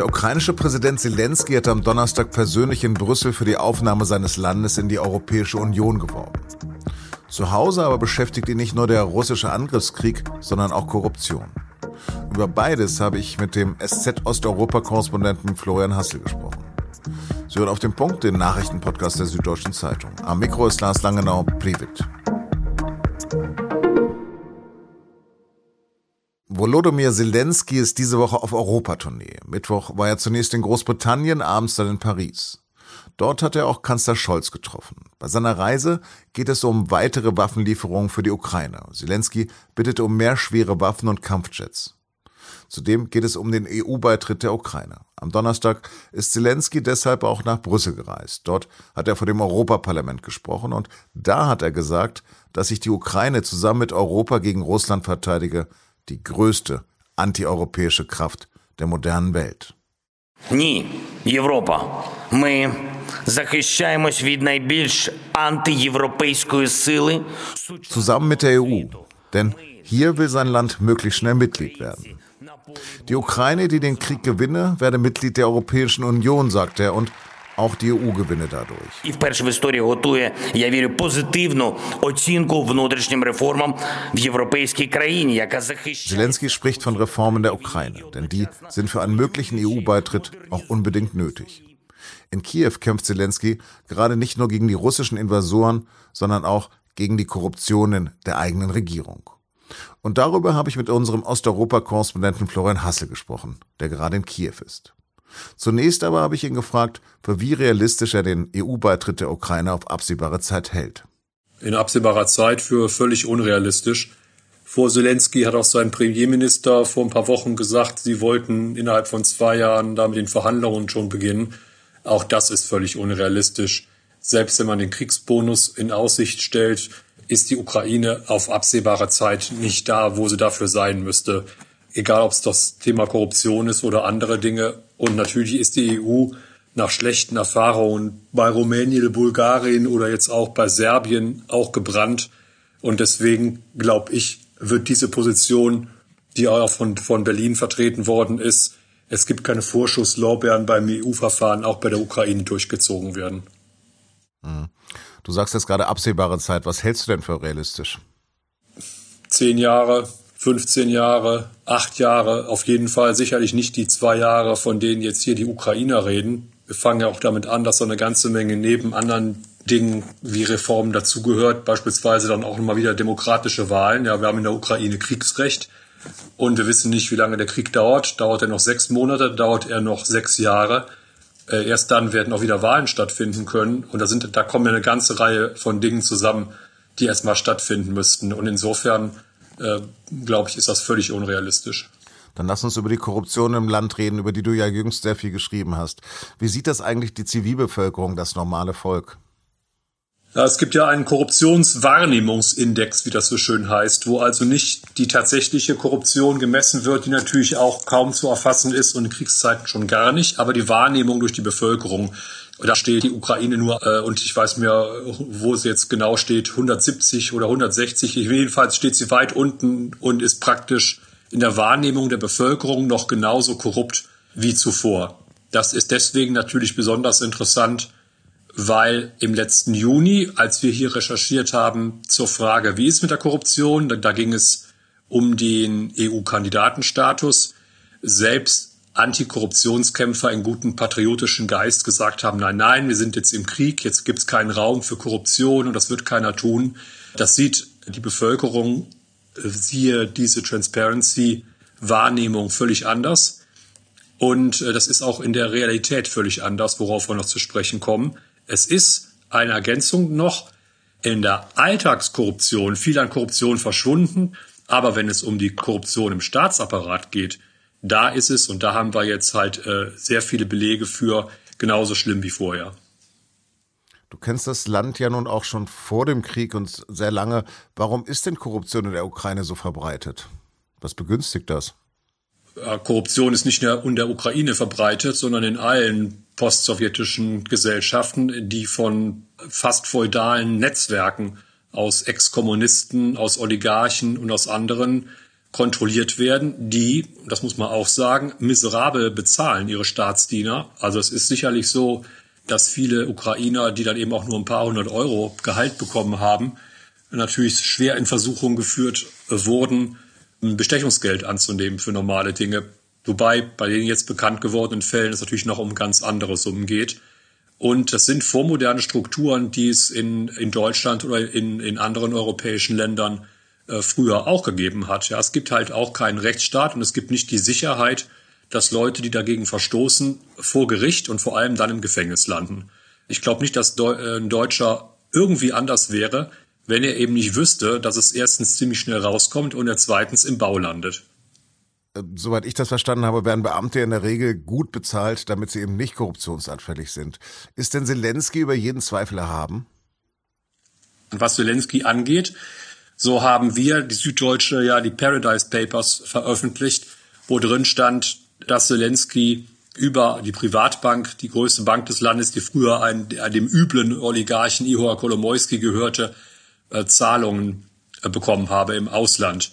Der ukrainische Präsident Zelensky hat am Donnerstag persönlich in Brüssel für die Aufnahme seines Landes in die Europäische Union geworben. Zu Hause aber beschäftigt ihn nicht nur der russische Angriffskrieg, sondern auch Korruption. Über beides habe ich mit dem SZ Osteuropa-Korrespondenten Florian Hassel gesprochen. Sie hören auf den Punkt den Nachrichtenpodcast der Süddeutschen Zeitung. Am Mikro ist Lars Langenau, Privit. Volodymyr Zelensky ist diese Woche auf Europatournee. Mittwoch war er zunächst in Großbritannien, abends dann in Paris. Dort hat er auch Kanzler Scholz getroffen. Bei seiner Reise geht es um weitere Waffenlieferungen für die Ukraine. Zelensky bittete um mehr schwere Waffen und Kampfjets. Zudem geht es um den EU-Beitritt der Ukraine. Am Donnerstag ist Zelensky deshalb auch nach Brüssel gereist. Dort hat er vor dem Europaparlament gesprochen und da hat er gesagt, dass sich die Ukraine zusammen mit Europa gegen Russland verteidige die größte antieuropäische Kraft der modernen Welt. Ні, Європа. Ми захищаємось від найбільш антиєвропейської сили. Zusammen mit der EU. Denn hier will sein Land möglichst schnell Mitglied werden. Die Ukraine, die den Krieg gewinne, werde Mitglied der Europäischen Union, sagt er, und auch die EU gewinne dadurch. І вперше в історії готує, я вірю, позитивну оцінку внутрішнім реформам в європейській країні, яка захищає. Zelensky spricht von Reformen der Ukraine, denn die sind für einen möglichen EU-Beitritt auch unbedingt nötig. In Kiew kämpft Zelensky gerade nicht nur gegen die russischen Invasoren, sondern auch gegen die Korruptionen der eigenen Regierung. Und darüber habe ich mit unserem Osteuropa-Korrespondenten Florian Hassel gesprochen, der gerade in Kiew ist. Zunächst aber habe ich ihn gefragt, für wie realistisch er den EU-Beitritt der Ukraine auf absehbare Zeit hält. In absehbarer Zeit für völlig unrealistisch. Vor Zelensky hat auch sein Premierminister vor ein paar Wochen gesagt, sie wollten innerhalb von zwei Jahren da mit den Verhandlungen schon beginnen. Auch das ist völlig unrealistisch. Selbst wenn man den Kriegsbonus in Aussicht stellt, ist die Ukraine auf absehbare Zeit nicht da, wo sie dafür sein müsste. Egal, ob es das Thema Korruption ist oder andere Dinge. Und natürlich ist die EU nach schlechten Erfahrungen bei Rumänien, Bulgarien oder jetzt auch bei Serbien auch gebrannt. Und deswegen glaube ich, wird diese Position, die auch von, von Berlin vertreten worden ist, es gibt keine Vorschusslorbeeren beim EU-Verfahren, auch bei der Ukraine durchgezogen werden. Du sagst jetzt gerade absehbare Zeit. Was hältst du denn für realistisch? Zehn Jahre, 15 Jahre, acht Jahre, auf jeden Fall sicherlich nicht die zwei Jahre, von denen jetzt hier die Ukrainer reden. Wir fangen ja auch damit an, dass so eine ganze Menge neben anderen Dingen wie Reformen dazugehört, beispielsweise dann auch nochmal wieder demokratische Wahlen. Ja, wir haben in der Ukraine Kriegsrecht und wir wissen nicht, wie lange der Krieg dauert. Dauert er noch sechs Monate, dauert er noch sechs Jahre? Äh, erst dann werden auch wieder Wahlen stattfinden können. Und da sind, da kommen ja eine ganze Reihe von Dingen zusammen, die erstmal stattfinden müssten. Und insofern, äh, glaube ich, ist das völlig unrealistisch. Dann lass uns über die Korruption im Land reden, über die du ja jüngst sehr viel geschrieben hast. Wie sieht das eigentlich die Zivilbevölkerung, das normale Volk? Ja, es gibt ja einen Korruptionswahrnehmungsindex, wie das so schön heißt, wo also nicht die tatsächliche Korruption gemessen wird, die natürlich auch kaum zu erfassen ist und in Kriegszeiten schon gar nicht, aber die Wahrnehmung durch die Bevölkerung. Da steht die Ukraine nur, äh, und ich weiß mir, wo sie jetzt genau steht, 170 oder 160. Jedenfalls steht sie weit unten und ist praktisch in der Wahrnehmung der Bevölkerung noch genauso korrupt wie zuvor. Das ist deswegen natürlich besonders interessant, weil im letzten Juni, als wir hier recherchiert haben zur Frage, wie ist mit der Korruption, da, da ging es um den EU-Kandidatenstatus, selbst Antikorruptionskämpfer in guten patriotischen Geist gesagt haben, nein, nein, wir sind jetzt im Krieg, jetzt gibt es keinen Raum für Korruption und das wird keiner tun. Das sieht die Bevölkerung, siehe diese Transparency-Wahrnehmung völlig anders. Und äh, das ist auch in der Realität völlig anders, worauf wir noch zu sprechen kommen. Es ist eine Ergänzung noch in der Alltagskorruption viel an Korruption verschwunden. Aber wenn es um die Korruption im Staatsapparat geht, da ist es, und da haben wir jetzt halt äh, sehr viele Belege für, genauso schlimm wie vorher. Du kennst das Land ja nun auch schon vor dem Krieg und sehr lange. Warum ist denn Korruption in der Ukraine so verbreitet? Was begünstigt das? Korruption ist nicht nur in der Ukraine verbreitet, sondern in allen postsowjetischen Gesellschaften, die von fast feudalen Netzwerken aus Ex-Kommunisten, aus Oligarchen und aus anderen kontrolliert werden, die, das muss man auch sagen, miserabel bezahlen ihre Staatsdiener. Also es ist sicherlich so, dass viele Ukrainer, die dann eben auch nur ein paar hundert Euro Gehalt bekommen haben, natürlich schwer in Versuchung geführt wurden, Bestechungsgeld anzunehmen für normale Dinge. Wobei bei den jetzt bekannt gewordenen Fällen es natürlich noch um ganz andere Summen geht. Und das sind vormoderne Strukturen, die es in, in Deutschland oder in, in anderen europäischen Ländern äh, früher auch gegeben hat. Ja, es gibt halt auch keinen Rechtsstaat und es gibt nicht die Sicherheit, dass Leute, die dagegen verstoßen, vor Gericht und vor allem dann im Gefängnis landen. Ich glaube nicht, dass äh, ein Deutscher irgendwie anders wäre, wenn er eben nicht wüsste, dass es erstens ziemlich schnell rauskommt und er zweitens im Bau landet. Äh, soweit ich das verstanden habe, werden Beamte in der Regel gut bezahlt, damit sie eben nicht korruptionsanfällig sind. Ist denn Zelensky über jeden Zweifel erhaben? Was Zelensky angeht, so haben wir, die Süddeutsche, ja die Paradise Papers veröffentlicht, wo drin stand, dass Zelensky über die Privatbank, die größte Bank des Landes, die früher ein, dem üblen Oligarchen Ihor Kolomoisky gehörte, äh, Zahlungen äh, bekommen habe im Ausland.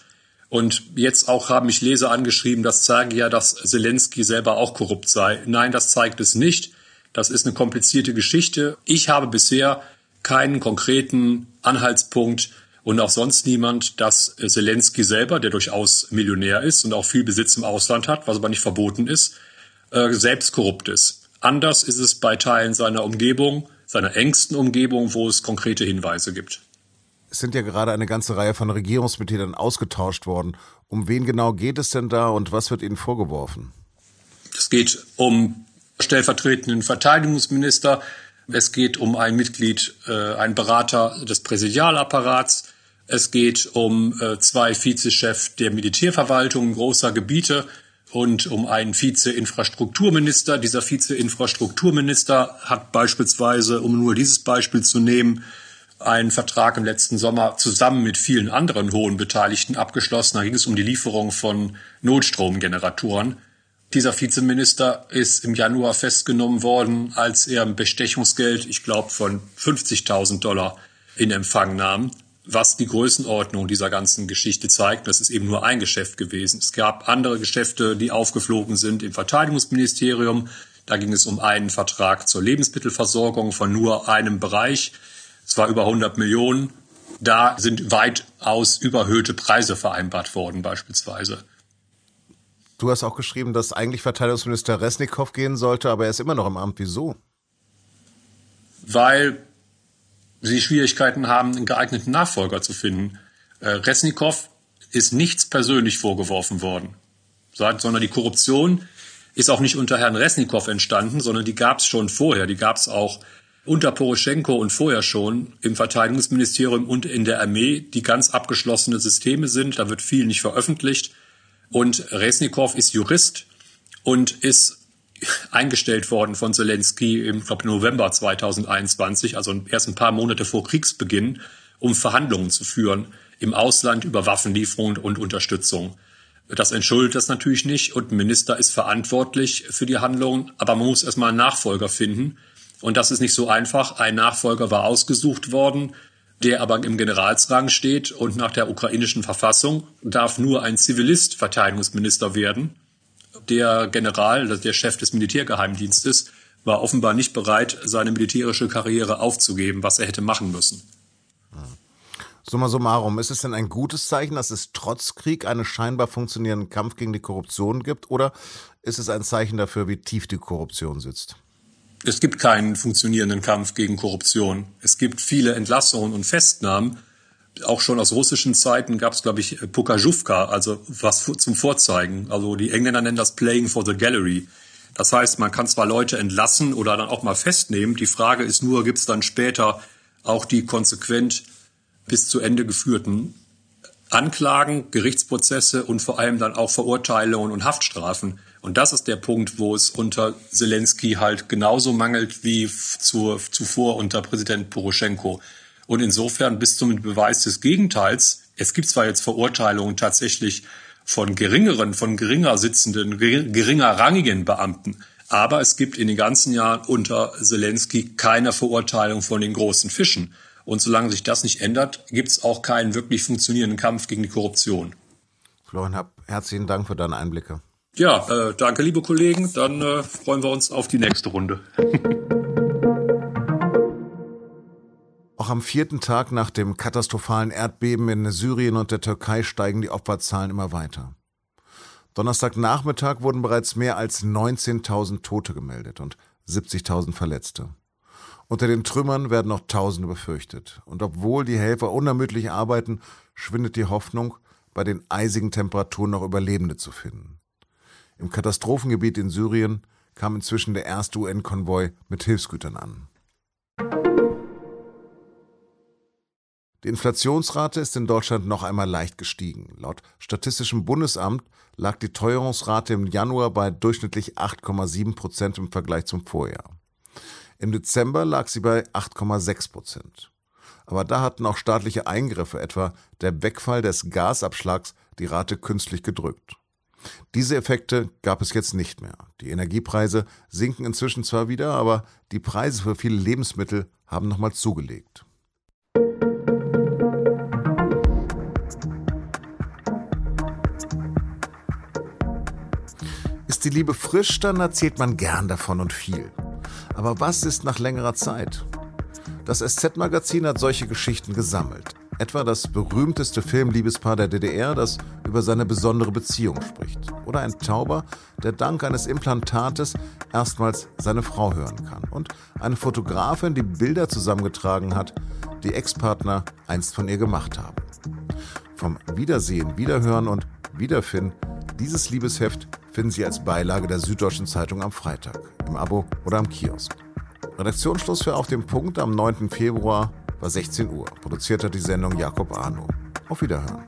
Und jetzt auch haben mich Leser angeschrieben, das zeige ja, dass Zelensky selber auch korrupt sei. Nein, das zeigt es nicht. Das ist eine komplizierte Geschichte. Ich habe bisher keinen konkreten Anhaltspunkt, und auch sonst niemand, dass Zelensky selber, der durchaus Millionär ist und auch viel Besitz im Ausland hat, was aber nicht verboten ist, äh, selbst korrupt ist. Anders ist es bei Teilen seiner Umgebung, seiner engsten Umgebung, wo es konkrete Hinweise gibt. Es sind ja gerade eine ganze Reihe von Regierungsmitgliedern ausgetauscht worden. Um wen genau geht es denn da und was wird ihnen vorgeworfen? Es geht um stellvertretenden Verteidigungsminister, es geht um ein Mitglied, äh, ein Berater des Präsidialapparats, es geht um äh, zwei Vizechefs der Militärverwaltung großer Gebiete und um einen Vize-Infrastrukturminister. Dieser Vize-Infrastrukturminister hat beispielsweise, um nur dieses Beispiel zu nehmen, einen Vertrag im letzten Sommer zusammen mit vielen anderen hohen Beteiligten abgeschlossen. Da ging es um die Lieferung von Notstromgeneratoren. Dieser Vizeminister ist im Januar festgenommen worden, als er ein Bestechungsgeld, ich glaube, von 50.000 Dollar in Empfang nahm was die Größenordnung dieser ganzen Geschichte zeigt. Das ist eben nur ein Geschäft gewesen. Es gab andere Geschäfte, die aufgeflogen sind im Verteidigungsministerium. Da ging es um einen Vertrag zur Lebensmittelversorgung von nur einem Bereich. Es war über 100 Millionen. Da sind weitaus überhöhte Preise vereinbart worden beispielsweise. Du hast auch geschrieben, dass eigentlich Verteidigungsminister Resnikow gehen sollte, aber er ist immer noch im Amt. Wieso? Weil sie Schwierigkeiten haben, einen geeigneten Nachfolger zu finden. Äh, Resnikow ist nichts persönlich vorgeworfen worden, sondern die Korruption ist auch nicht unter Herrn Resnikow entstanden, sondern die gab es schon vorher. Die gab es auch unter Poroschenko und vorher schon im Verteidigungsministerium und in der Armee, die ganz abgeschlossene Systeme sind. Da wird viel nicht veröffentlicht. Und Resnikow ist Jurist und ist eingestellt worden von Zelensky im glaub, November 2021, also erst ein paar Monate vor Kriegsbeginn, um Verhandlungen zu führen im Ausland über Waffenlieferungen und Unterstützung. Das entschuldigt das natürlich nicht und ein Minister ist verantwortlich für die Handlungen, aber man muss erstmal einen Nachfolger finden. Und das ist nicht so einfach. Ein Nachfolger war ausgesucht worden, der aber im Generalsrang steht und nach der ukrainischen Verfassung darf nur ein Zivilist Verteidigungsminister werden der General, also der Chef des Militärgeheimdienstes, war offenbar nicht bereit, seine militärische Karriere aufzugeben, was er hätte machen müssen. Summa summarum, ist es denn ein gutes Zeichen, dass es trotz Krieg einen scheinbar funktionierenden Kampf gegen die Korruption gibt, oder ist es ein Zeichen dafür, wie tief die Korruption sitzt? Es gibt keinen funktionierenden Kampf gegen Korruption. Es gibt viele Entlassungen und Festnahmen, auch schon aus russischen Zeiten gab es, glaube ich, Pokajówka, also was zum Vorzeigen. Also die Engländer nennen das Playing for the Gallery. Das heißt, man kann zwar Leute entlassen oder dann auch mal festnehmen. Die Frage ist nur, gibt es dann später auch die konsequent bis zu Ende geführten Anklagen, Gerichtsprozesse und vor allem dann auch Verurteilungen und Haftstrafen. Und das ist der Punkt, wo es unter Zelensky halt genauso mangelt wie zu, zuvor unter Präsident Poroschenko. Und insofern bis zum Beweis des Gegenteils, es gibt zwar jetzt Verurteilungen tatsächlich von geringeren, von geringer sitzenden, geringer rangigen Beamten, aber es gibt in den ganzen Jahren unter Zelensky keine Verurteilung von den großen Fischen. Und solange sich das nicht ändert, gibt es auch keinen wirklich funktionierenden Kampf gegen die Korruption. Florian Happ, herzlichen Dank für deine Einblicke. Ja, äh, danke, liebe Kollegen. Dann äh, freuen wir uns auf die nächste Runde. Auch am vierten Tag nach dem katastrophalen Erdbeben in Syrien und der Türkei steigen die Opferzahlen immer weiter. Donnerstagnachmittag wurden bereits mehr als 19.000 Tote gemeldet und 70.000 Verletzte. Unter den Trümmern werden noch Tausende befürchtet. Und obwohl die Helfer unermüdlich arbeiten, schwindet die Hoffnung, bei den eisigen Temperaturen noch Überlebende zu finden. Im Katastrophengebiet in Syrien kam inzwischen der erste UN-Konvoi mit Hilfsgütern an. Die Inflationsrate ist in Deutschland noch einmal leicht gestiegen. Laut Statistischem Bundesamt lag die Teuerungsrate im Januar bei durchschnittlich 8,7 Prozent im Vergleich zum Vorjahr. Im Dezember lag sie bei 8,6 Prozent. Aber da hatten auch staatliche Eingriffe, etwa der Wegfall des Gasabschlags, die Rate künstlich gedrückt. Diese Effekte gab es jetzt nicht mehr. Die Energiepreise sinken inzwischen zwar wieder, aber die Preise für viele Lebensmittel haben nochmal zugelegt. Die Liebe frisch, dann erzählt man gern davon und viel. Aber was ist nach längerer Zeit? Das SZ-Magazin hat solche Geschichten gesammelt. Etwa das berühmteste Filmliebespaar der DDR, das über seine besondere Beziehung spricht. Oder ein Tauber, der dank eines Implantates erstmals seine Frau hören kann. Und eine Fotografin, die Bilder zusammengetragen hat, die Ex-Partner einst von ihr gemacht haben. Vom Wiedersehen, Wiederhören und Wiederfinden, dieses Liebesheft finden Sie als Beilage der Süddeutschen Zeitung am Freitag, im Abo oder am Kiosk. Redaktionsschluss für Auf dem Punkt am 9. Februar war 16 Uhr. Produziert hat die Sendung Jakob Arno. Auf Wiederhören.